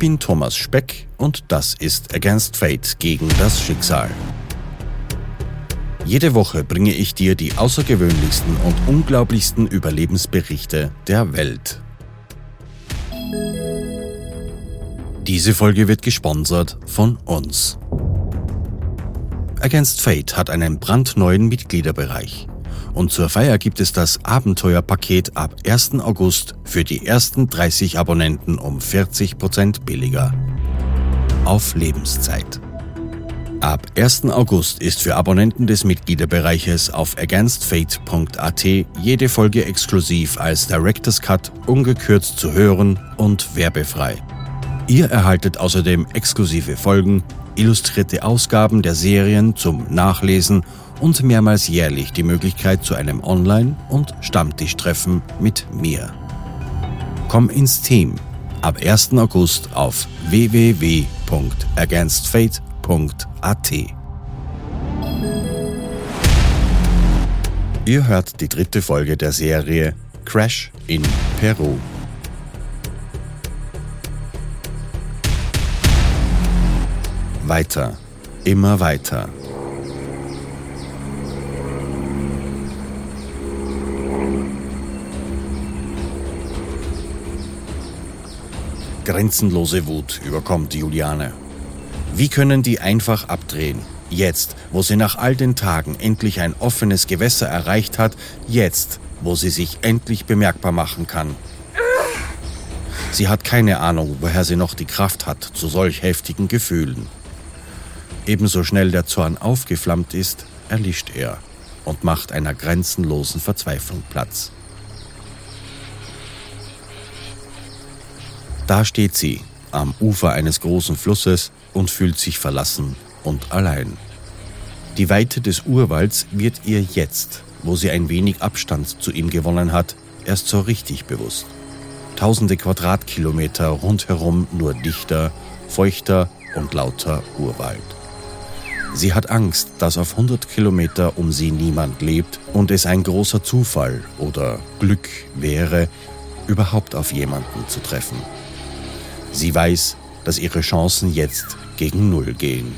bin Thomas Speck und das ist Against Fate gegen das Schicksal. Jede Woche bringe ich dir die außergewöhnlichsten und unglaublichsten Überlebensberichte der Welt. Diese Folge wird gesponsert von uns. Against Fate hat einen brandneuen Mitgliederbereich. Und zur Feier gibt es das Abenteuerpaket ab 1. August für die ersten 30 Abonnenten um 40% billiger. Auf Lebenszeit. Ab 1. August ist für Abonnenten des Mitgliederbereiches auf againstfate.at jede Folge exklusiv als Director's Cut ungekürzt zu hören und werbefrei. Ihr erhaltet außerdem exklusive Folgen, illustrierte Ausgaben der Serien zum Nachlesen und mehrmals jährlich die Möglichkeit zu einem Online- und Stammtischtreffen mit mir. Komm ins Team ab 1. August auf www.againstfate.at. Ihr hört die dritte Folge der Serie Crash in Peru. Weiter, immer weiter. Grenzenlose Wut überkommt Juliane. Wie können die einfach abdrehen? Jetzt, wo sie nach all den Tagen endlich ein offenes Gewässer erreicht hat, jetzt, wo sie sich endlich bemerkbar machen kann. Sie hat keine Ahnung, woher sie noch die Kraft hat zu solch heftigen Gefühlen. Ebenso schnell der Zorn aufgeflammt ist, erlischt er und macht einer grenzenlosen Verzweiflung Platz. Da steht sie, am Ufer eines großen Flusses und fühlt sich verlassen und allein. Die Weite des Urwalds wird ihr jetzt, wo sie ein wenig Abstand zu ihm gewonnen hat, erst so richtig bewusst. Tausende Quadratkilometer rundherum nur dichter, feuchter und lauter Urwald. Sie hat Angst, dass auf 100 Kilometer um sie niemand lebt und es ein großer Zufall oder Glück wäre, überhaupt auf jemanden zu treffen. Sie weiß, dass ihre Chancen jetzt gegen Null gehen.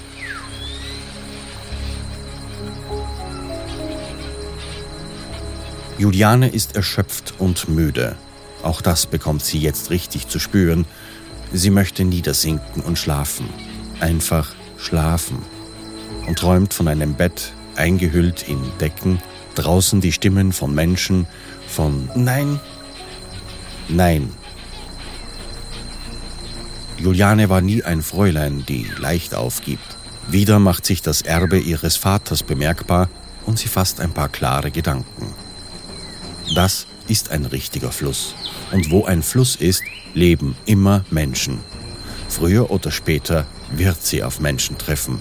Juliane ist erschöpft und müde. Auch das bekommt sie jetzt richtig zu spüren. Sie möchte niedersinken und schlafen. Einfach schlafen und träumt von einem Bett, eingehüllt in Decken, draußen die Stimmen von Menschen, von Nein, Nein. Juliane war nie ein Fräulein, die leicht aufgibt. Wieder macht sich das Erbe ihres Vaters bemerkbar und sie fasst ein paar klare Gedanken. Das ist ein richtiger Fluss. Und wo ein Fluss ist, leben immer Menschen. Früher oder später wird sie auf Menschen treffen,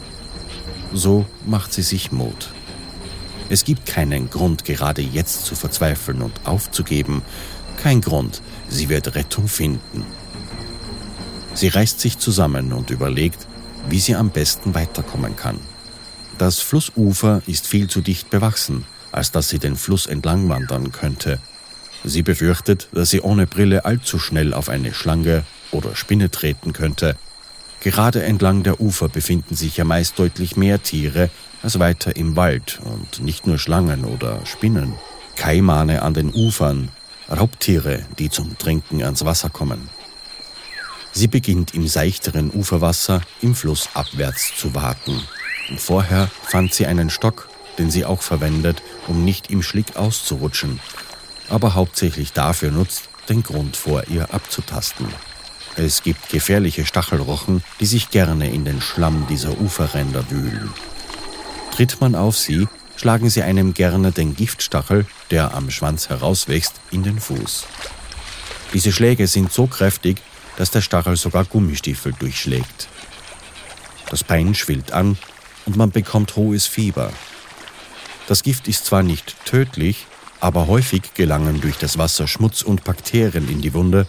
so macht sie sich Mut. Es gibt keinen Grund, gerade jetzt zu verzweifeln und aufzugeben. Kein Grund, sie wird Rettung finden. Sie reißt sich zusammen und überlegt, wie sie am besten weiterkommen kann. Das Flussufer ist viel zu dicht bewachsen, als dass sie den Fluss entlang wandern könnte. Sie befürchtet, dass sie ohne Brille allzu schnell auf eine Schlange oder Spinne treten könnte Gerade entlang der Ufer befinden sich ja meist deutlich mehr Tiere als weiter im Wald und nicht nur Schlangen oder Spinnen. Kaimane an den Ufern, Raubtiere, die zum Trinken ans Wasser kommen. Sie beginnt im seichteren Uferwasser im Fluss abwärts zu warten. Und vorher fand sie einen Stock, den sie auch verwendet, um nicht im Schlick auszurutschen, aber hauptsächlich dafür nutzt, den Grund vor ihr abzutasten. Es gibt gefährliche Stachelrochen, die sich gerne in den Schlamm dieser Uferränder wühlen. Tritt man auf sie, schlagen sie einem gerne den Giftstachel, der am Schwanz herauswächst, in den Fuß. Diese Schläge sind so kräftig, dass der Stachel sogar Gummistiefel durchschlägt. Das Bein schwillt an und man bekommt hohes Fieber. Das Gift ist zwar nicht tödlich, aber häufig gelangen durch das Wasser Schmutz und Bakterien in die Wunde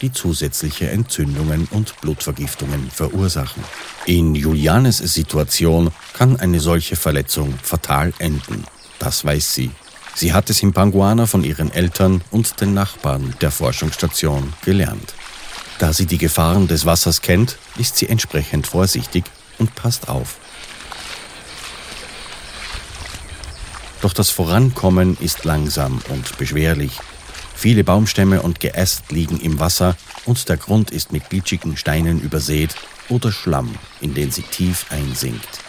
die zusätzliche Entzündungen und Blutvergiftungen verursachen. In Julianes Situation kann eine solche Verletzung fatal enden. Das weiß sie. Sie hat es in Panguana von ihren Eltern und den Nachbarn der Forschungsstation gelernt. Da sie die Gefahren des Wassers kennt, ist sie entsprechend vorsichtig und passt auf. Doch das Vorankommen ist langsam und beschwerlich. Viele Baumstämme und Geäst liegen im Wasser und der Grund ist mit glitschigen Steinen übersät oder Schlamm, in den sie tief einsinkt.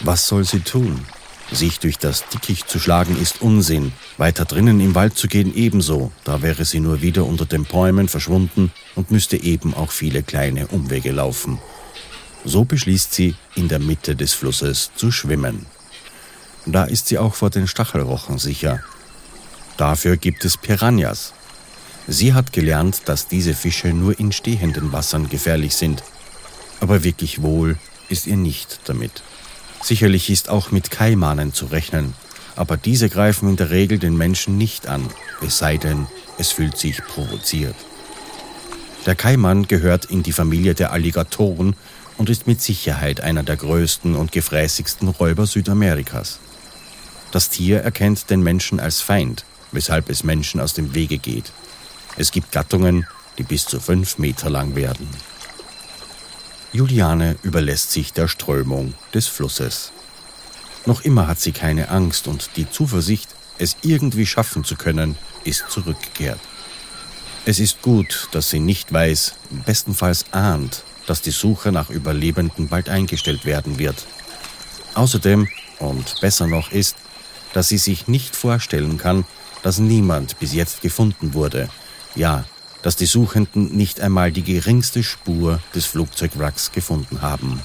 Was soll sie tun? Sich durch das Dickicht zu schlagen ist Unsinn, weiter drinnen im Wald zu gehen ebenso, da wäre sie nur wieder unter den Bäumen verschwunden und müsste eben auch viele kleine Umwege laufen. So beschließt sie, in der Mitte des Flusses zu schwimmen. Da ist sie auch vor den Stachelrochen sicher. Dafür gibt es Piranhas. Sie hat gelernt, dass diese Fische nur in stehenden Wassern gefährlich sind. Aber wirklich wohl ist ihr nicht damit. Sicherlich ist auch mit Kaimanen zu rechnen, aber diese greifen in der Regel den Menschen nicht an, es sei denn, es fühlt sich provoziert. Der Kaiman gehört in die Familie der Alligatoren und ist mit Sicherheit einer der größten und gefräßigsten Räuber Südamerikas. Das Tier erkennt den Menschen als Feind, weshalb es Menschen aus dem Wege geht. Es gibt Gattungen, die bis zu fünf Meter lang werden. Juliane überlässt sich der Strömung des Flusses. Noch immer hat sie keine Angst und die Zuversicht, es irgendwie schaffen zu können, ist zurückgekehrt. Es ist gut, dass sie nicht weiß, bestenfalls ahnt, dass die Suche nach Überlebenden bald eingestellt werden wird. Außerdem, und besser noch ist, dass sie sich nicht vorstellen kann, dass niemand bis jetzt gefunden wurde. Ja, dass die Suchenden nicht einmal die geringste Spur des Flugzeugwracks gefunden haben.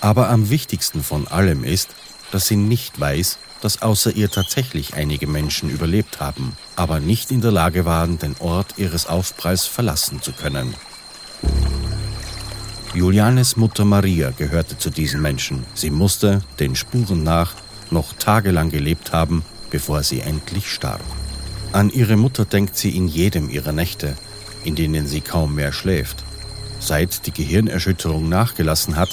Aber am wichtigsten von allem ist, dass sie nicht weiß, dass außer ihr tatsächlich einige Menschen überlebt haben, aber nicht in der Lage waren, den Ort ihres Aufpralls verlassen zu können. Julianes Mutter Maria gehörte zu diesen Menschen. Sie musste, den Spuren nach, noch tagelang gelebt haben, bevor sie endlich starb. An ihre Mutter denkt sie in jedem ihrer Nächte, in denen sie kaum mehr schläft. Seit die Gehirnerschütterung nachgelassen hat,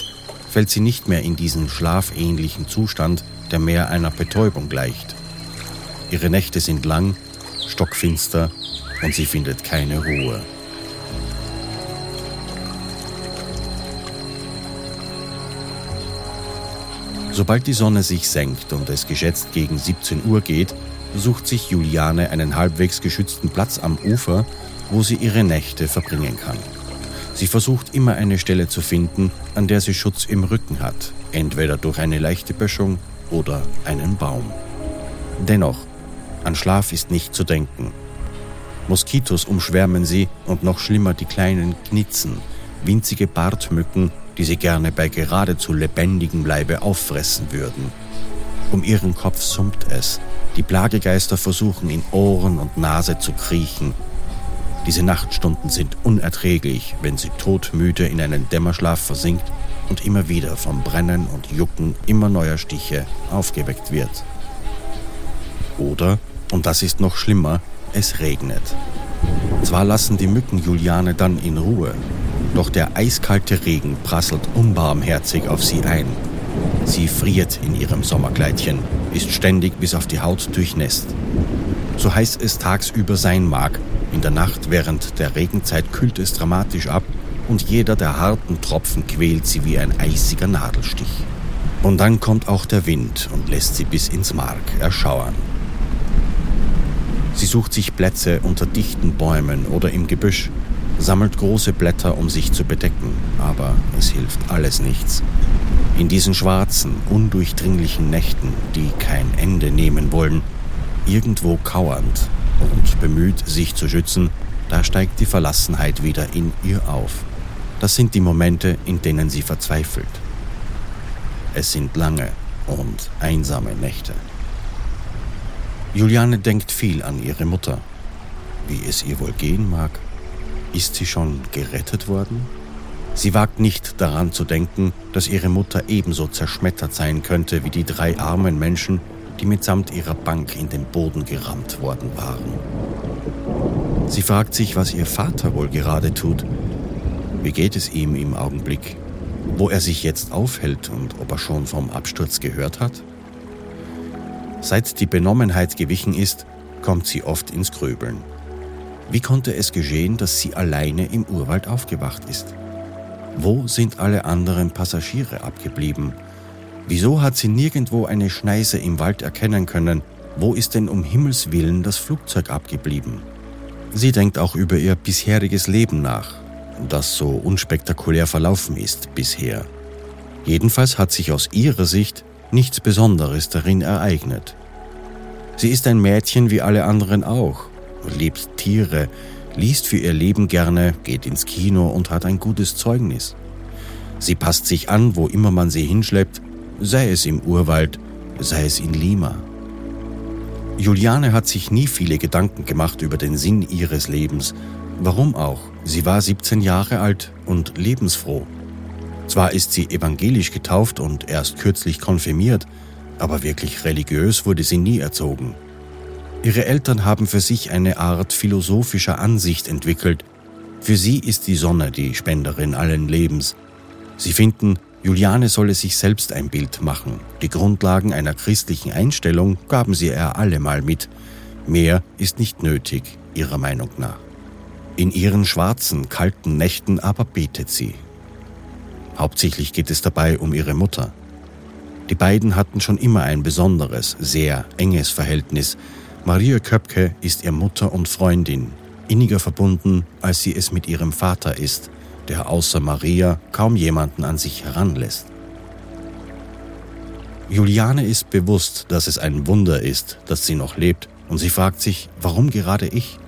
fällt sie nicht mehr in diesen schlafähnlichen Zustand, der mehr einer Betäubung gleicht. Ihre Nächte sind lang, stockfinster und sie findet keine Ruhe. Sobald die Sonne sich senkt und es geschätzt gegen 17 Uhr geht, sucht sich Juliane einen halbwegs geschützten Platz am Ufer, wo sie ihre Nächte verbringen kann. Sie versucht immer eine Stelle zu finden, an der sie Schutz im Rücken hat, entweder durch eine leichte Böschung oder einen Baum. Dennoch, an Schlaf ist nicht zu denken. Moskitos umschwärmen sie und noch schlimmer die kleinen Knitzen, winzige Bartmücken, die sie gerne bei geradezu lebendigem Leibe auffressen würden. Um ihren Kopf summt es. Die Plagegeister versuchen in Ohren und Nase zu kriechen. Diese Nachtstunden sind unerträglich, wenn sie todmüde in einen Dämmerschlaf versinkt und immer wieder vom Brennen und Jucken immer neuer Stiche aufgeweckt wird. Oder, und das ist noch schlimmer, es regnet. Zwar lassen die Mücken Juliane dann in Ruhe, doch der eiskalte Regen prasselt unbarmherzig auf sie ein. Sie friert in ihrem Sommerkleidchen, ist ständig bis auf die Haut durchnässt. So heiß es tagsüber sein mag, in der Nacht während der Regenzeit kühlt es dramatisch ab und jeder der harten Tropfen quält sie wie ein eisiger Nadelstich. Und dann kommt auch der Wind und lässt sie bis ins Mark erschauern. Sie sucht sich Plätze unter dichten Bäumen oder im Gebüsch, sammelt große Blätter, um sich zu bedecken, aber es hilft alles nichts. In diesen schwarzen, undurchdringlichen Nächten, die kein Ende nehmen wollen, irgendwo kauernd und bemüht, sich zu schützen, da steigt die Verlassenheit wieder in ihr auf. Das sind die Momente, in denen sie verzweifelt. Es sind lange und einsame Nächte. Juliane denkt viel an ihre Mutter. Wie es ihr wohl gehen mag. Ist sie schon gerettet worden? Sie wagt nicht daran zu denken, dass ihre Mutter ebenso zerschmettert sein könnte wie die drei armen Menschen, die mitsamt ihrer Bank in den Boden gerammt worden waren. Sie fragt sich, was ihr Vater wohl gerade tut. Wie geht es ihm im Augenblick? Wo er sich jetzt aufhält und ob er schon vom Absturz gehört hat? Seit die Benommenheit gewichen ist, kommt sie oft ins Grübeln. Wie konnte es geschehen, dass sie alleine im Urwald aufgewacht ist? Wo sind alle anderen Passagiere abgeblieben? Wieso hat sie nirgendwo eine Schneise im Wald erkennen können? Wo ist denn um Himmels willen das Flugzeug abgeblieben? Sie denkt auch über ihr bisheriges Leben nach, das so unspektakulär verlaufen ist bisher. Jedenfalls hat sich aus ihrer Sicht nichts Besonderes darin ereignet. Sie ist ein Mädchen wie alle anderen auch, liebt Tiere, liest für ihr Leben gerne, geht ins Kino und hat ein gutes Zeugnis. Sie passt sich an, wo immer man sie hinschleppt, sei es im Urwald, sei es in Lima. Juliane hat sich nie viele Gedanken gemacht über den Sinn ihres Lebens. Warum auch? Sie war 17 Jahre alt und lebensfroh. Zwar ist sie evangelisch getauft und erst kürzlich konfirmiert, aber wirklich religiös wurde sie nie erzogen. Ihre Eltern haben für sich eine Art philosophischer Ansicht entwickelt. Für sie ist die Sonne die Spenderin allen Lebens. Sie finden, Juliane solle sich selbst ein Bild machen. Die Grundlagen einer christlichen Einstellung gaben sie ihr allemal mit. Mehr ist nicht nötig, ihrer Meinung nach. In ihren schwarzen, kalten Nächten aber betet sie. Hauptsächlich geht es dabei um ihre Mutter. Die beiden hatten schon immer ein besonderes, sehr enges Verhältnis. Maria Köpke ist ihr Mutter und Freundin, inniger verbunden, als sie es mit ihrem Vater ist, der außer Maria kaum jemanden an sich heranlässt. Juliane ist bewusst, dass es ein Wunder ist, dass sie noch lebt, und sie fragt sich, warum gerade ich?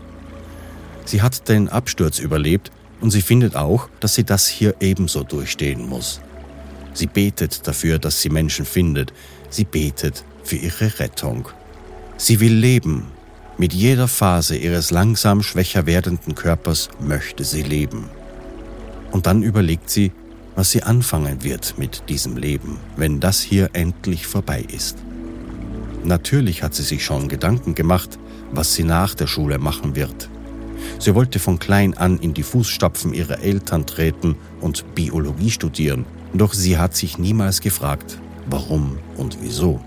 Sie hat den Absturz überlebt und sie findet auch, dass sie das hier ebenso durchstehen muss. Sie betet dafür, dass sie Menschen findet. Sie betet für ihre Rettung. Sie will leben. Mit jeder Phase ihres langsam schwächer werdenden Körpers möchte sie leben. Und dann überlegt sie, was sie anfangen wird mit diesem Leben, wenn das hier endlich vorbei ist. Natürlich hat sie sich schon Gedanken gemacht, was sie nach der Schule machen wird. Sie wollte von klein an in die Fußstapfen ihrer Eltern treten und Biologie studieren doch sie hat sich niemals gefragt, warum und wieso.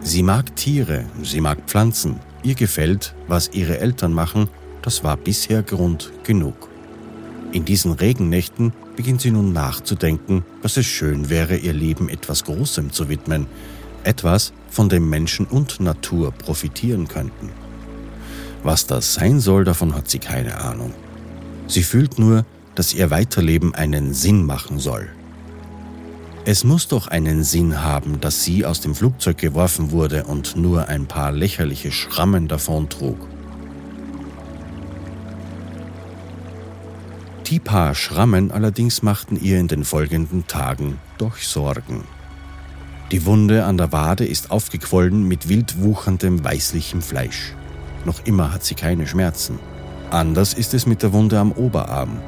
Sie mag Tiere, sie mag Pflanzen, ihr gefällt, was ihre Eltern machen, das war bisher Grund genug. In diesen Regennächten beginnt sie nun nachzudenken, dass es schön wäre, ihr Leben etwas Großem zu widmen, etwas, von dem Menschen und Natur profitieren könnten. Was das sein soll, davon hat sie keine Ahnung. Sie fühlt nur, dass ihr Weiterleben einen Sinn machen soll. Es muss doch einen Sinn haben, dass sie aus dem Flugzeug geworfen wurde und nur ein paar lächerliche Schrammen davon trug. Die paar Schrammen allerdings machten ihr in den folgenden Tagen doch Sorgen. Die Wunde an der Wade ist aufgequollen mit wild wucherndem weißlichem Fleisch. Noch immer hat sie keine Schmerzen. Anders ist es mit der Wunde am Oberarm.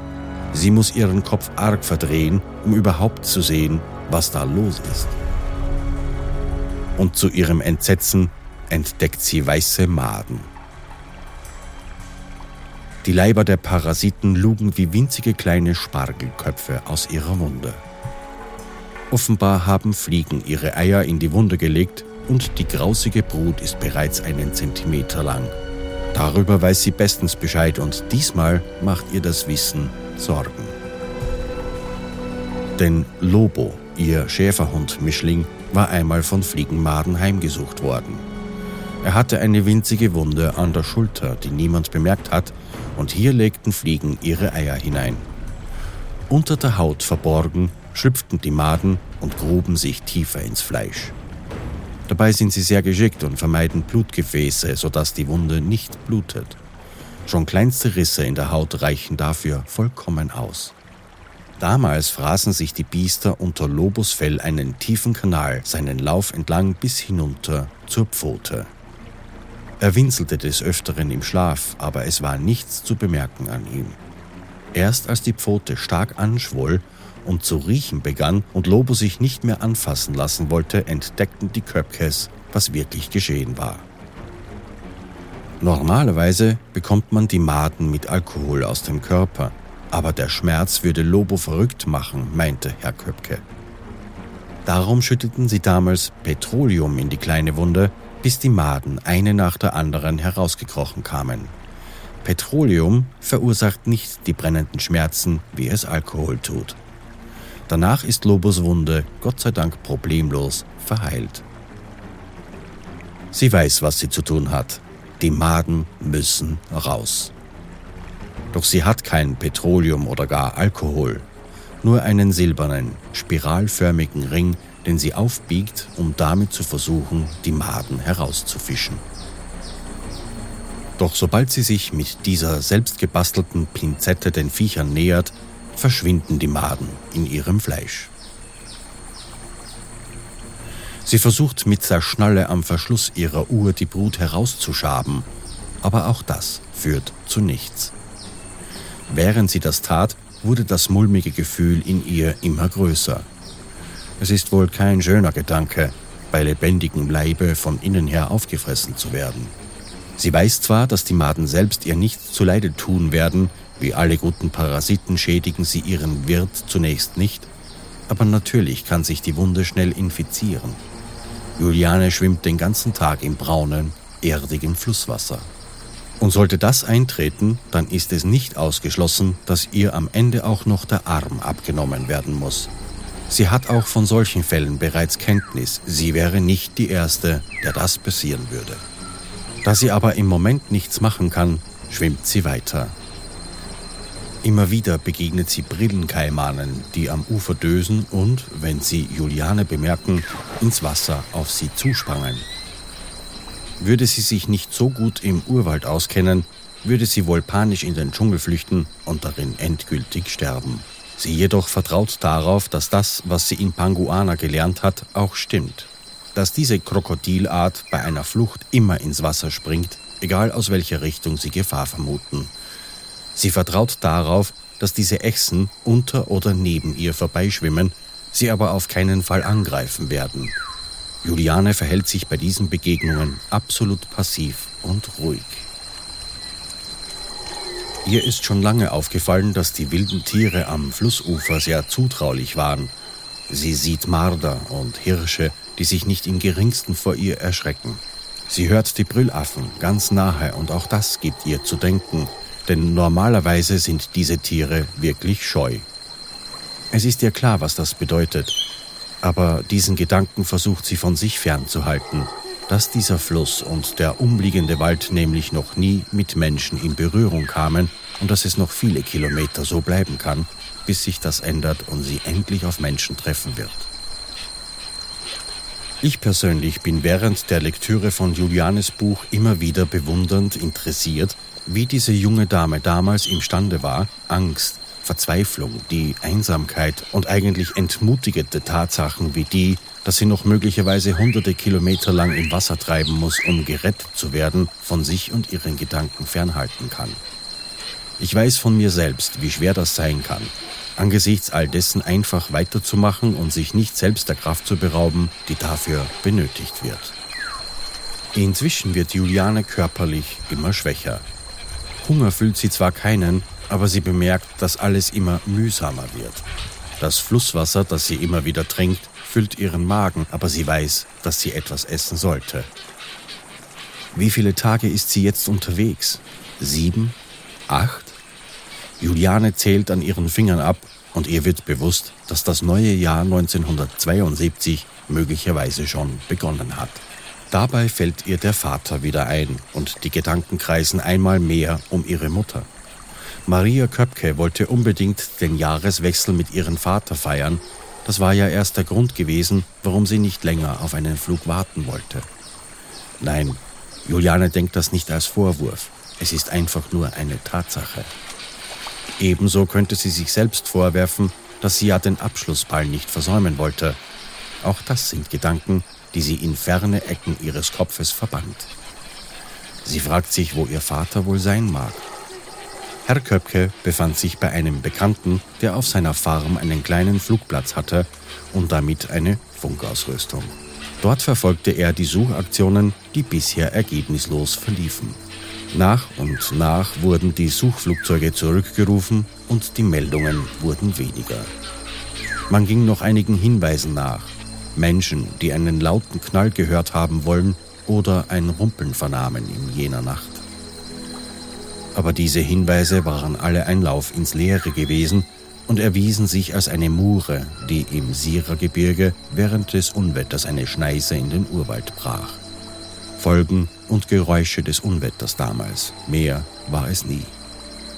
Sie muss ihren Kopf arg verdrehen, um überhaupt zu sehen, was da los ist. Und zu ihrem Entsetzen entdeckt sie weiße Maden. Die Leiber der Parasiten lugen wie winzige kleine Spargelköpfe aus ihrer Wunde. Offenbar haben Fliegen ihre Eier in die Wunde gelegt und die grausige Brut ist bereits einen Zentimeter lang. Darüber weiß sie bestens Bescheid und diesmal macht ihr das Wissen Sorgen. Denn Lobo, ihr Schäferhund-Mischling, war einmal von Fliegenmaden heimgesucht worden. Er hatte eine winzige Wunde an der Schulter, die niemand bemerkt hat, und hier legten Fliegen ihre Eier hinein. Unter der Haut verborgen schlüpften die Maden und gruben sich tiefer ins Fleisch. Dabei sind sie sehr geschickt und vermeiden Blutgefäße, sodass die Wunde nicht blutet. Schon kleinste Risse in der Haut reichen dafür vollkommen aus. Damals fraßen sich die Biester unter Lobos Fell einen tiefen Kanal seinen Lauf entlang bis hinunter zur Pfote. Er winselte des Öfteren im Schlaf, aber es war nichts zu bemerken an ihm. Erst als die Pfote stark anschwoll und zu riechen begann und Lobo sich nicht mehr anfassen lassen wollte, entdeckten die Köpkes, was wirklich geschehen war. Normalerweise bekommt man die Maden mit Alkohol aus dem Körper, aber der Schmerz würde Lobo verrückt machen, meinte Herr Köpke. Darum schütteten sie damals Petroleum in die kleine Wunde, bis die Maden eine nach der anderen herausgekrochen kamen. Petroleum verursacht nicht die brennenden Schmerzen, wie es Alkohol tut. Danach ist Lobos Wunde Gott sei Dank problemlos verheilt. Sie weiß, was sie zu tun hat. Die Maden müssen raus. Doch sie hat kein Petroleum oder gar Alkohol, nur einen silbernen, spiralförmigen Ring, den sie aufbiegt, um damit zu versuchen, die Maden herauszufischen. Doch sobald sie sich mit dieser selbstgebastelten Pinzette den Viechern nähert, verschwinden die Maden in ihrem Fleisch. Sie versucht mit der Schnalle am Verschluss ihrer Uhr die Brut herauszuschaben, aber auch das führt zu nichts. Während sie das tat, wurde das mulmige Gefühl in ihr immer größer. Es ist wohl kein schöner Gedanke, bei lebendigem Leibe von innen her aufgefressen zu werden. Sie weiß zwar, dass die Maden selbst ihr nichts zuleide tun werden, wie alle guten Parasiten schädigen sie ihren Wirt zunächst nicht, aber natürlich kann sich die Wunde schnell infizieren. Juliane schwimmt den ganzen Tag im braunen, erdigen Flusswasser. Und sollte das eintreten, dann ist es nicht ausgeschlossen, dass ihr am Ende auch noch der Arm abgenommen werden muss. Sie hat auch von solchen Fällen bereits Kenntnis. Sie wäre nicht die Erste, der das passieren würde. Da sie aber im Moment nichts machen kann, schwimmt sie weiter. Immer wieder begegnet sie Brillenkaimanen, die am Ufer dösen und, wenn sie Juliane bemerken, ins Wasser auf sie zusprangen. Würde sie sich nicht so gut im Urwald auskennen, würde sie wohl panisch in den Dschungel flüchten und darin endgültig sterben. Sie jedoch vertraut darauf, dass das, was sie in Panguana gelernt hat, auch stimmt. Dass diese Krokodilart bei einer Flucht immer ins Wasser springt, egal aus welcher Richtung sie Gefahr vermuten. Sie vertraut darauf, dass diese Echsen unter oder neben ihr vorbeischwimmen, sie aber auf keinen Fall angreifen werden. Juliane verhält sich bei diesen Begegnungen absolut passiv und ruhig. Ihr ist schon lange aufgefallen, dass die wilden Tiere am Flussufer sehr zutraulich waren. Sie sieht Marder und Hirsche, die sich nicht im geringsten vor ihr erschrecken. Sie hört die Brüllaffen ganz nahe und auch das gibt ihr zu denken, denn normalerweise sind diese Tiere wirklich scheu. Es ist ihr klar, was das bedeutet, aber diesen Gedanken versucht sie von sich fernzuhalten, dass dieser Fluss und der umliegende Wald nämlich noch nie mit Menschen in Berührung kamen und dass es noch viele Kilometer so bleiben kann, bis sich das ändert und sie endlich auf Menschen treffen wird. Ich persönlich bin während der Lektüre von Julianes Buch immer wieder bewundernd interessiert, wie diese junge Dame damals imstande war, Angst, Verzweiflung, die Einsamkeit und eigentlich entmutigende Tatsachen wie die, dass sie noch möglicherweise hunderte Kilometer lang im Wasser treiben muss, um gerettet zu werden, von sich und ihren Gedanken fernhalten kann. Ich weiß von mir selbst, wie schwer das sein kann, angesichts all dessen einfach weiterzumachen und sich nicht selbst der Kraft zu berauben, die dafür benötigt wird. Inzwischen wird Juliane körperlich immer schwächer. Hunger fühlt sie zwar keinen, aber sie bemerkt, dass alles immer mühsamer wird. Das Flusswasser, das sie immer wieder trinkt, füllt ihren Magen, aber sie weiß, dass sie etwas essen sollte. Wie viele Tage ist sie jetzt unterwegs? Sieben? Acht? Juliane zählt an ihren Fingern ab und ihr wird bewusst, dass das neue Jahr 1972 möglicherweise schon begonnen hat. Dabei fällt ihr der Vater wieder ein und die Gedanken kreisen einmal mehr um ihre Mutter. Maria Köpke wollte unbedingt den Jahreswechsel mit ihrem Vater feiern. Das war ja erst der Grund gewesen, warum sie nicht länger auf einen Flug warten wollte. Nein, Juliane denkt das nicht als Vorwurf. Es ist einfach nur eine Tatsache. Ebenso könnte sie sich selbst vorwerfen, dass sie ja den Abschlussball nicht versäumen wollte. Auch das sind Gedanken, die sie in ferne Ecken ihres Kopfes verbannt. Sie fragt sich, wo ihr Vater wohl sein mag. Herr Köpke befand sich bei einem Bekannten, der auf seiner Farm einen kleinen Flugplatz hatte und damit eine Funkausrüstung. Dort verfolgte er die Suchaktionen, die bisher ergebnislos verliefen. Nach und nach wurden die Suchflugzeuge zurückgerufen und die Meldungen wurden weniger. Man ging noch einigen Hinweisen nach. Menschen, die einen lauten Knall gehört haben wollen oder ein Rumpeln vernahmen in jener Nacht. Aber diese Hinweise waren alle ein Lauf ins Leere gewesen und erwiesen sich als eine Mure, die im Sierergebirge während des Unwetters eine Schneise in den Urwald brach. Folgen und Geräusche des Unwetters damals, mehr war es nie.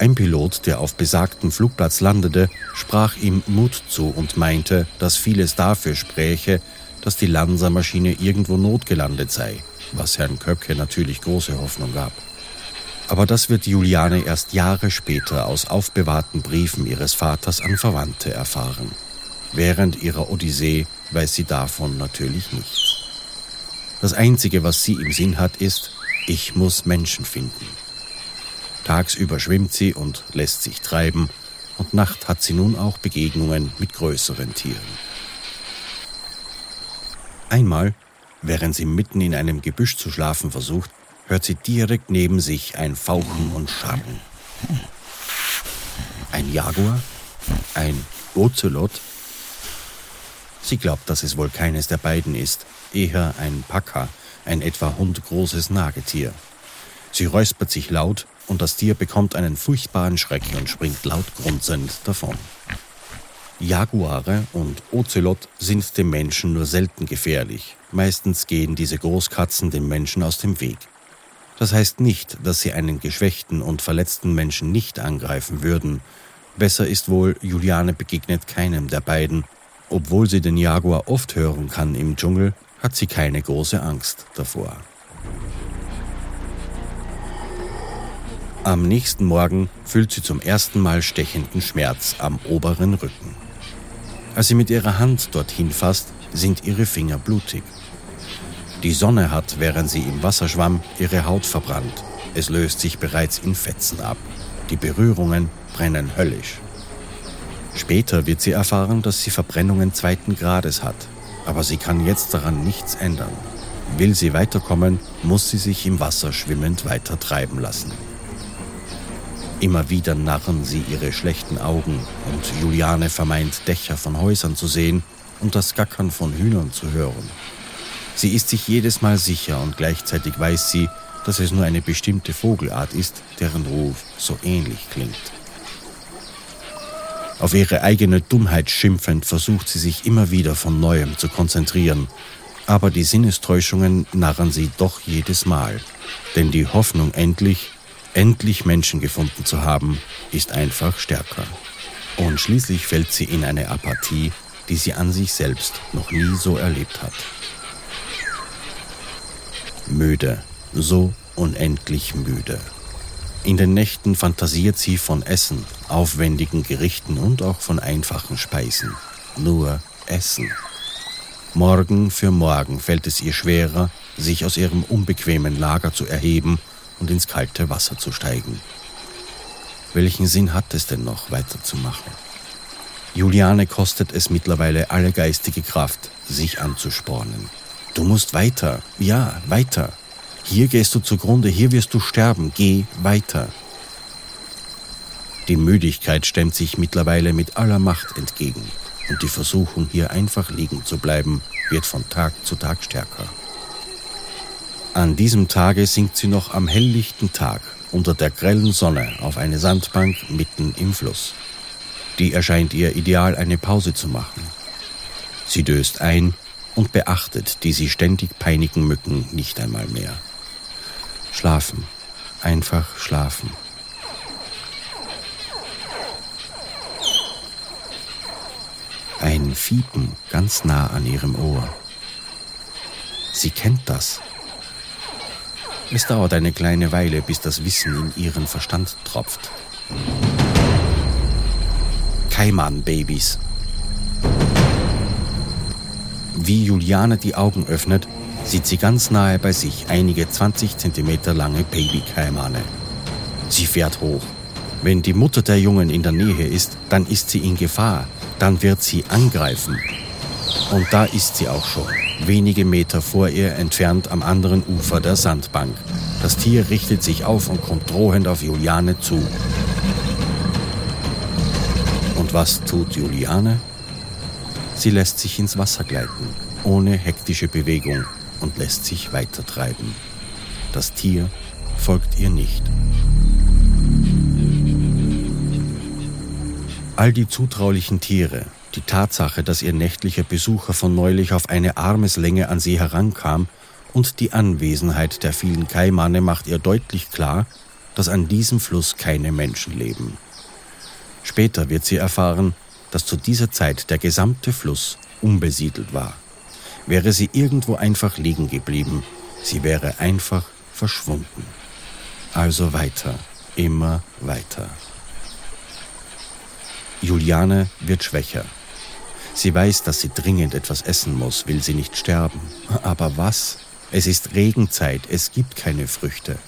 Ein Pilot, der auf besagtem Flugplatz landete, sprach ihm Mut zu und meinte, dass vieles dafür spräche, dass die Lanza-Maschine irgendwo notgelandet sei, was Herrn Köpke natürlich große Hoffnung gab. Aber das wird Juliane erst Jahre später aus aufbewahrten Briefen ihres Vaters an Verwandte erfahren. Während ihrer Odyssee weiß sie davon natürlich nichts. Das Einzige, was sie im Sinn hat, ist, ich muss Menschen finden. Tagsüber schwimmt sie und lässt sich treiben, und Nacht hat sie nun auch Begegnungen mit größeren Tieren. Einmal, während sie mitten in einem Gebüsch zu schlafen versucht, hört sie direkt neben sich ein Fauchen und Scharren. Ein Jaguar? Ein Ocelot? Sie glaubt, dass es wohl keines der beiden ist, eher ein Paka, ein etwa hundgroßes Nagetier. Sie räuspert sich laut und das Tier bekommt einen furchtbaren Schreck und springt laut grunzend davon. Jaguare und Ocelot sind dem Menschen nur selten gefährlich. Meistens gehen diese Großkatzen dem Menschen aus dem Weg. Das heißt nicht, dass sie einen geschwächten und verletzten Menschen nicht angreifen würden. Besser ist wohl, Juliane begegnet keinem der beiden. Obwohl sie den Jaguar oft hören kann im Dschungel, hat sie keine große Angst davor. Am nächsten Morgen fühlt sie zum ersten Mal stechenden Schmerz am oberen Rücken. Als sie mit ihrer Hand dorthin fasst, sind ihre Finger blutig. Die Sonne hat, während sie im Wasser schwamm, ihre Haut verbrannt. Es löst sich bereits in Fetzen ab. Die Berührungen brennen höllisch. Später wird sie erfahren, dass sie Verbrennungen zweiten Grades hat, aber sie kann jetzt daran nichts ändern. Will sie weiterkommen, muss sie sich im Wasser schwimmend weiter treiben lassen. Immer wieder narren sie ihre schlechten Augen und Juliane vermeint Dächer von Häusern zu sehen und das Gackern von Hühnern zu hören. Sie ist sich jedes Mal sicher und gleichzeitig weiß sie, dass es nur eine bestimmte Vogelart ist, deren Ruf so ähnlich klingt. Auf ihre eigene Dummheit schimpfend versucht sie sich immer wieder von neuem zu konzentrieren, aber die Sinnestäuschungen narren sie doch jedes Mal, denn die Hoffnung endlich Endlich Menschen gefunden zu haben, ist einfach stärker. Und schließlich fällt sie in eine Apathie, die sie an sich selbst noch nie so erlebt hat. Müde, so unendlich müde. In den Nächten fantasiert sie von Essen, aufwendigen Gerichten und auch von einfachen Speisen. Nur Essen. Morgen für morgen fällt es ihr schwerer, sich aus ihrem unbequemen Lager zu erheben und ins kalte Wasser zu steigen. Welchen Sinn hat es denn noch, weiterzumachen? Juliane kostet es mittlerweile alle geistige Kraft, sich anzuspornen. Du musst weiter, ja, weiter. Hier gehst du zugrunde, hier wirst du sterben, geh weiter. Die Müdigkeit stemmt sich mittlerweile mit aller Macht entgegen und die Versuchung, hier einfach liegen zu bleiben, wird von Tag zu Tag stärker. An diesem Tage sinkt sie noch am helllichten Tag unter der grellen Sonne auf eine Sandbank mitten im Fluss. Die erscheint ihr ideal, eine Pause zu machen. Sie döst ein und beachtet die sie ständig peinigen Mücken nicht einmal mehr. Schlafen, einfach schlafen. Ein Fiepen ganz nah an ihrem Ohr. Sie kennt das. Es dauert eine kleine Weile, bis das Wissen in ihren Verstand tropft. Kaiman-Babys. Wie Juliane die Augen öffnet, sieht sie ganz nahe bei sich einige 20 Zentimeter lange Babykaimane. Sie fährt hoch. Wenn die Mutter der Jungen in der Nähe ist, dann ist sie in Gefahr. Dann wird sie angreifen. Und da ist sie auch schon wenige Meter vor ihr entfernt am anderen Ufer der Sandbank. Das Tier richtet sich auf und kommt drohend auf Juliane zu. Und was tut Juliane? Sie lässt sich ins Wasser gleiten, ohne hektische Bewegung und lässt sich weitertreiben. Das Tier folgt ihr nicht. All die zutraulichen Tiere, die Tatsache, dass ihr nächtlicher Besucher von neulich auf eine Armeslänge an sie herankam und die Anwesenheit der vielen Kaimane macht ihr deutlich klar, dass an diesem Fluss keine Menschen leben. Später wird sie erfahren, dass zu dieser Zeit der gesamte Fluss unbesiedelt war. Wäre sie irgendwo einfach liegen geblieben, sie wäre einfach verschwunden. Also weiter, immer weiter. Juliane wird schwächer. Sie weiß, dass sie dringend etwas essen muss, will sie nicht sterben. Aber was? Es ist Regenzeit, es gibt keine Früchte.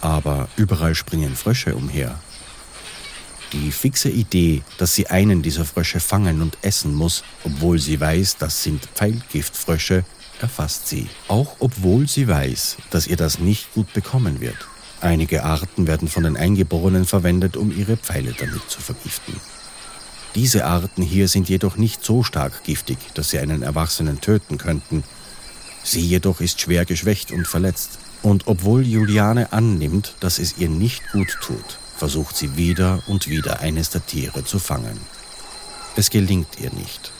Aber überall springen Frösche umher. Die fixe Idee, dass sie einen dieser Frösche fangen und essen muss, obwohl sie weiß, das sind Pfeilgiftfrösche, erfasst sie. Auch obwohl sie weiß, dass ihr das nicht gut bekommen wird. Einige Arten werden von den Eingeborenen verwendet, um ihre Pfeile damit zu vergiften. Diese Arten hier sind jedoch nicht so stark giftig, dass sie einen Erwachsenen töten könnten. Sie jedoch ist schwer geschwächt und verletzt. Und obwohl Juliane annimmt, dass es ihr nicht gut tut, versucht sie wieder und wieder eines der Tiere zu fangen. Es gelingt ihr nicht.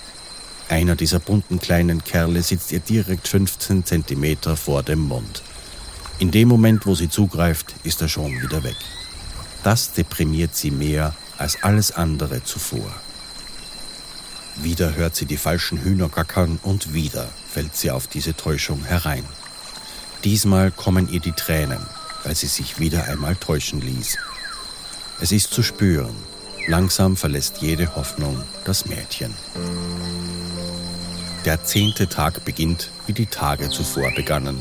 Einer dieser bunten kleinen Kerle sitzt ihr direkt 15 Zentimeter vor dem Mund. In dem Moment, wo sie zugreift, ist er schon wieder weg. Das deprimiert sie mehr als alles andere zuvor. Wieder hört sie die falschen Hühner gackern und wieder fällt sie auf diese Täuschung herein. Diesmal kommen ihr die Tränen, weil sie sich wieder einmal täuschen ließ. Es ist zu spüren. Langsam verlässt jede Hoffnung das Mädchen. Der zehnte Tag beginnt, wie die Tage zuvor begannen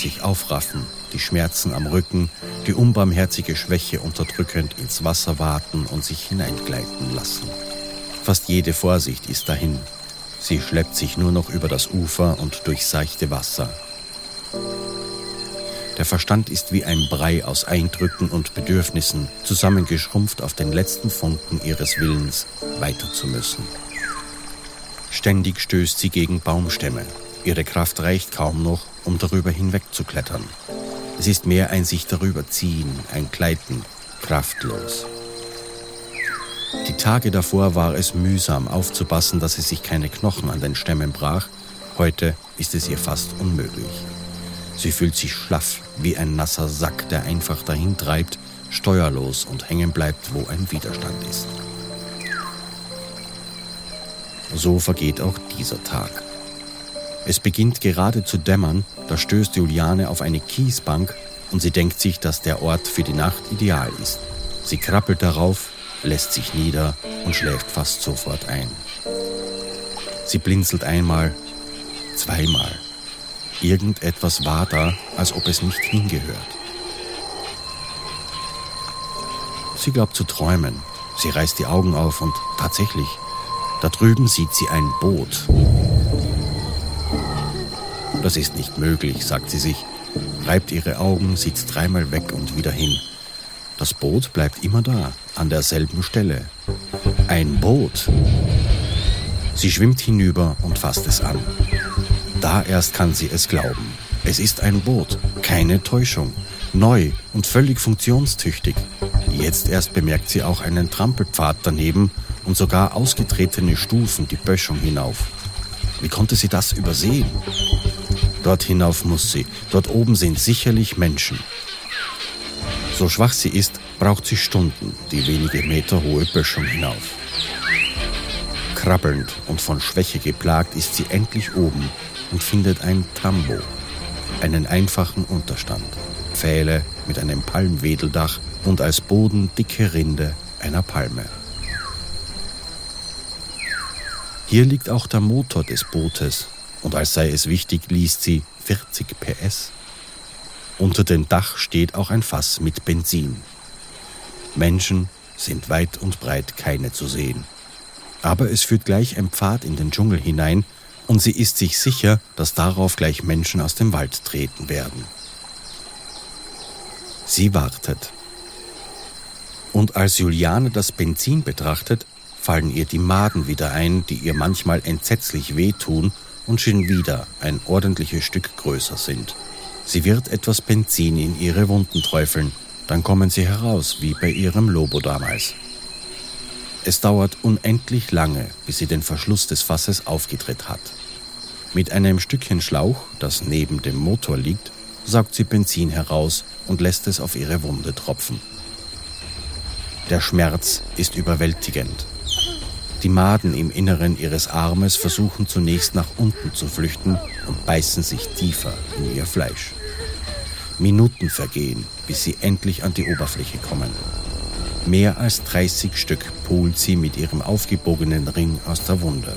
sich aufraffen, die Schmerzen am Rücken, die unbarmherzige Schwäche unterdrückend ins Wasser warten und sich hineingleiten lassen. Fast jede Vorsicht ist dahin. Sie schleppt sich nur noch über das Ufer und durch seichte Wasser. Der Verstand ist wie ein Brei aus Eindrücken und Bedürfnissen, zusammengeschrumpft auf den letzten Funken ihres Willens, weiter zu müssen. Ständig stößt sie gegen Baumstämme, Ihre Kraft reicht kaum noch, um darüber hinwegzuklettern. Es ist mehr ein sich darüber ziehen, ein Gleiten, kraftlos. Die Tage davor war es mühsam aufzupassen, dass sie sich keine Knochen an den Stämmen brach. Heute ist es ihr fast unmöglich. Sie fühlt sich schlaff wie ein nasser Sack, der einfach dahin treibt, steuerlos und hängen bleibt, wo ein Widerstand ist. So vergeht auch dieser Tag. Es beginnt gerade zu dämmern, da stößt Juliane auf eine Kiesbank und sie denkt sich, dass der Ort für die Nacht ideal ist. Sie krabbelt darauf, lässt sich nieder und schläft fast sofort ein. Sie blinzelt einmal, zweimal. Irgendetwas war da, als ob es nicht hingehört. Sie glaubt zu träumen. Sie reißt die Augen auf und tatsächlich, da drüben sieht sie ein Boot. Das ist nicht möglich, sagt sie sich, reibt ihre Augen, sieht dreimal weg und wieder hin. Das Boot bleibt immer da, an derselben Stelle. Ein Boot. Sie schwimmt hinüber und fasst es an. Da erst kann sie es glauben. Es ist ein Boot, keine Täuschung, neu und völlig funktionstüchtig. Jetzt erst bemerkt sie auch einen Trampelpfad daneben und sogar ausgetretene Stufen die Böschung hinauf. Wie konnte sie das übersehen? Dort hinauf muss sie. Dort oben sind sicherlich Menschen. So schwach sie ist, braucht sie Stunden die wenige Meter hohe Böschung hinauf. Krabbelnd und von Schwäche geplagt ist sie endlich oben und findet ein Tambo, einen einfachen Unterstand, Pfähle mit einem Palmwedeldach und als Boden dicke Rinde einer Palme. Hier liegt auch der Motor des Bootes und als sei es wichtig, liest sie 40 PS. Unter dem Dach steht auch ein Fass mit Benzin. Menschen sind weit und breit keine zu sehen. Aber es führt gleich ein Pfad in den Dschungel hinein und sie ist sich sicher, dass darauf gleich Menschen aus dem Wald treten werden. Sie wartet. Und als Juliane das Benzin betrachtet, fallen ihr die Maden wieder ein, die ihr manchmal entsetzlich wehtun und schon wieder ein ordentliches Stück größer sind. Sie wird etwas Benzin in ihre Wunden träufeln, dann kommen sie heraus, wie bei ihrem Lobo damals. Es dauert unendlich lange, bis sie den Verschluss des Fasses aufgedreht hat. Mit einem Stückchen Schlauch, das neben dem Motor liegt, saugt sie Benzin heraus und lässt es auf ihre Wunde tropfen. Der Schmerz ist überwältigend. Die Maden im Inneren ihres Armes versuchen zunächst nach unten zu flüchten und beißen sich tiefer in ihr Fleisch. Minuten vergehen, bis sie endlich an die Oberfläche kommen. Mehr als 30 Stück pult sie mit ihrem aufgebogenen Ring aus der Wunde.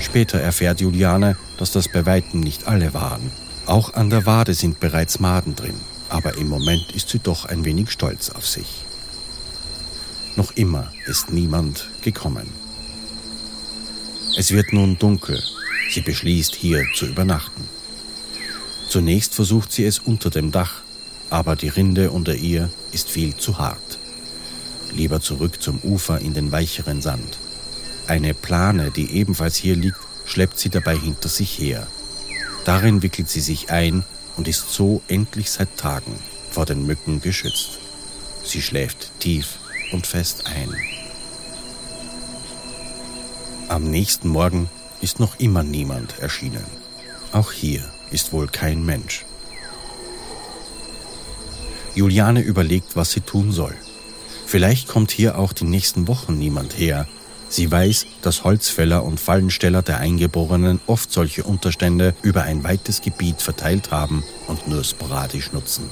Später erfährt Juliane, dass das bei weitem nicht alle waren. Auch an der Wade sind bereits Maden drin, aber im Moment ist sie doch ein wenig stolz auf sich. Noch immer ist niemand gekommen. Es wird nun dunkel. Sie beschließt, hier zu übernachten. Zunächst versucht sie es unter dem Dach, aber die Rinde unter ihr ist viel zu hart. Lieber zurück zum Ufer in den weicheren Sand. Eine Plane, die ebenfalls hier liegt, schleppt sie dabei hinter sich her. Darin wickelt sie sich ein und ist so endlich seit Tagen vor den Mücken geschützt. Sie schläft tief und fest ein. Am nächsten Morgen ist noch immer niemand erschienen. Auch hier ist wohl kein Mensch. Juliane überlegt, was sie tun soll. Vielleicht kommt hier auch die nächsten Wochen niemand her. Sie weiß, dass Holzfäller und Fallensteller der Eingeborenen oft solche Unterstände über ein weites Gebiet verteilt haben und nur sporadisch nutzen.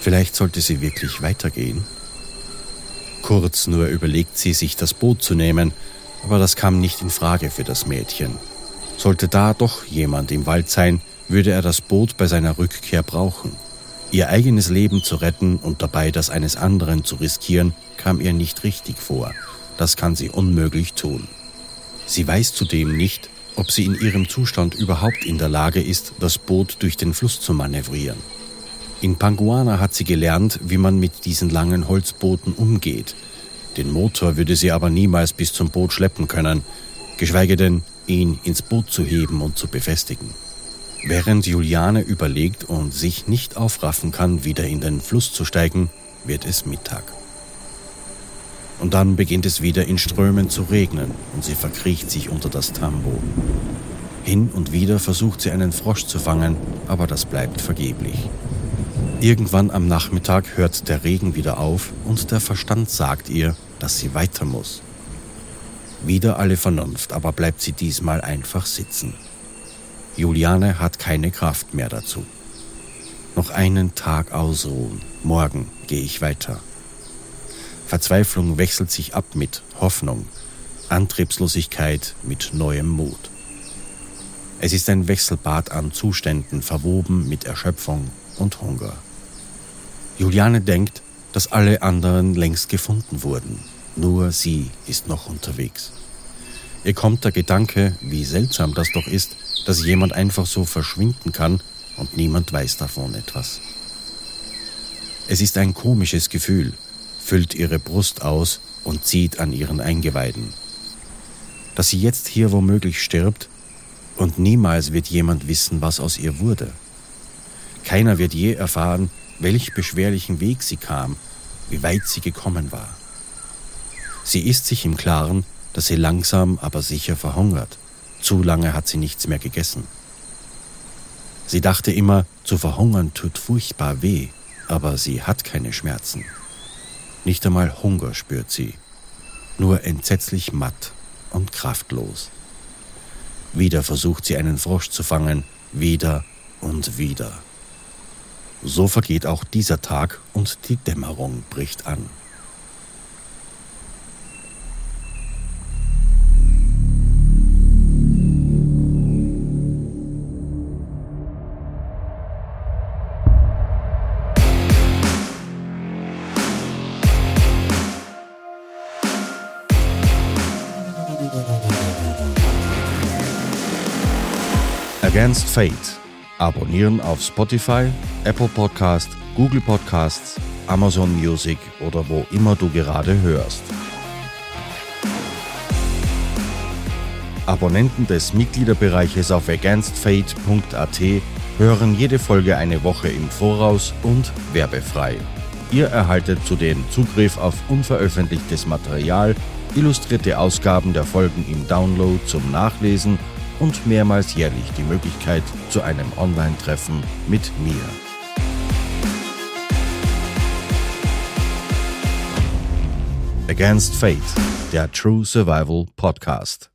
Vielleicht sollte sie wirklich weitergehen Kurz nur überlegt sie, sich das Boot zu nehmen, aber das kam nicht in Frage für das Mädchen. Sollte da doch jemand im Wald sein, würde er das Boot bei seiner Rückkehr brauchen. Ihr eigenes Leben zu retten und dabei das eines anderen zu riskieren, kam ihr nicht richtig vor. Das kann sie unmöglich tun. Sie weiß zudem nicht, ob sie in ihrem Zustand überhaupt in der Lage ist, das Boot durch den Fluss zu manövrieren. In Panguana hat sie gelernt, wie man mit diesen langen Holzbooten umgeht. Den Motor würde sie aber niemals bis zum Boot schleppen können, geschweige denn, ihn ins Boot zu heben und zu befestigen. Während Juliane überlegt und sich nicht aufraffen kann, wieder in den Fluss zu steigen, wird es Mittag. Und dann beginnt es wieder in Strömen zu regnen und sie verkriecht sich unter das Tambo. Hin und wieder versucht sie einen Frosch zu fangen, aber das bleibt vergeblich. Irgendwann am Nachmittag hört der Regen wieder auf und der Verstand sagt ihr, dass sie weiter muss. Wieder alle Vernunft, aber bleibt sie diesmal einfach sitzen. Juliane hat keine Kraft mehr dazu. Noch einen Tag ausruhen, morgen gehe ich weiter. Verzweiflung wechselt sich ab mit Hoffnung, Antriebslosigkeit mit neuem Mut. Es ist ein Wechselbad an Zuständen verwoben mit Erschöpfung und Hunger. Juliane denkt, dass alle anderen längst gefunden wurden. Nur sie ist noch unterwegs. Ihr kommt der Gedanke, wie seltsam das doch ist, dass jemand einfach so verschwinden kann und niemand weiß davon etwas. Es ist ein komisches Gefühl, füllt ihre Brust aus und zieht an ihren Eingeweiden. Dass sie jetzt hier womöglich stirbt und niemals wird jemand wissen, was aus ihr wurde. Keiner wird je erfahren, welch beschwerlichen Weg sie kam, wie weit sie gekommen war. Sie ist sich im Klaren, dass sie langsam, aber sicher verhungert. Zu lange hat sie nichts mehr gegessen. Sie dachte immer, zu verhungern tut furchtbar weh, aber sie hat keine Schmerzen. Nicht einmal Hunger spürt sie, nur entsetzlich matt und kraftlos. Wieder versucht sie einen Frosch zu fangen, wieder und wieder. So vergeht auch dieser Tag und die Dämmerung bricht an. Against Fate Abonnieren auf Spotify, Apple Podcast, Google Podcasts, Amazon Music oder wo immer du gerade hörst. Abonnenten des Mitgliederbereiches auf againstfate.at hören jede Folge eine Woche im Voraus und werbefrei. Ihr erhaltet zudem Zugriff auf unveröffentlichtes Material, illustrierte Ausgaben der Folgen im Download zum Nachlesen und mehrmals jährlich die Möglichkeit zu einem Online-Treffen mit mir. Against Fate, der True Survival Podcast.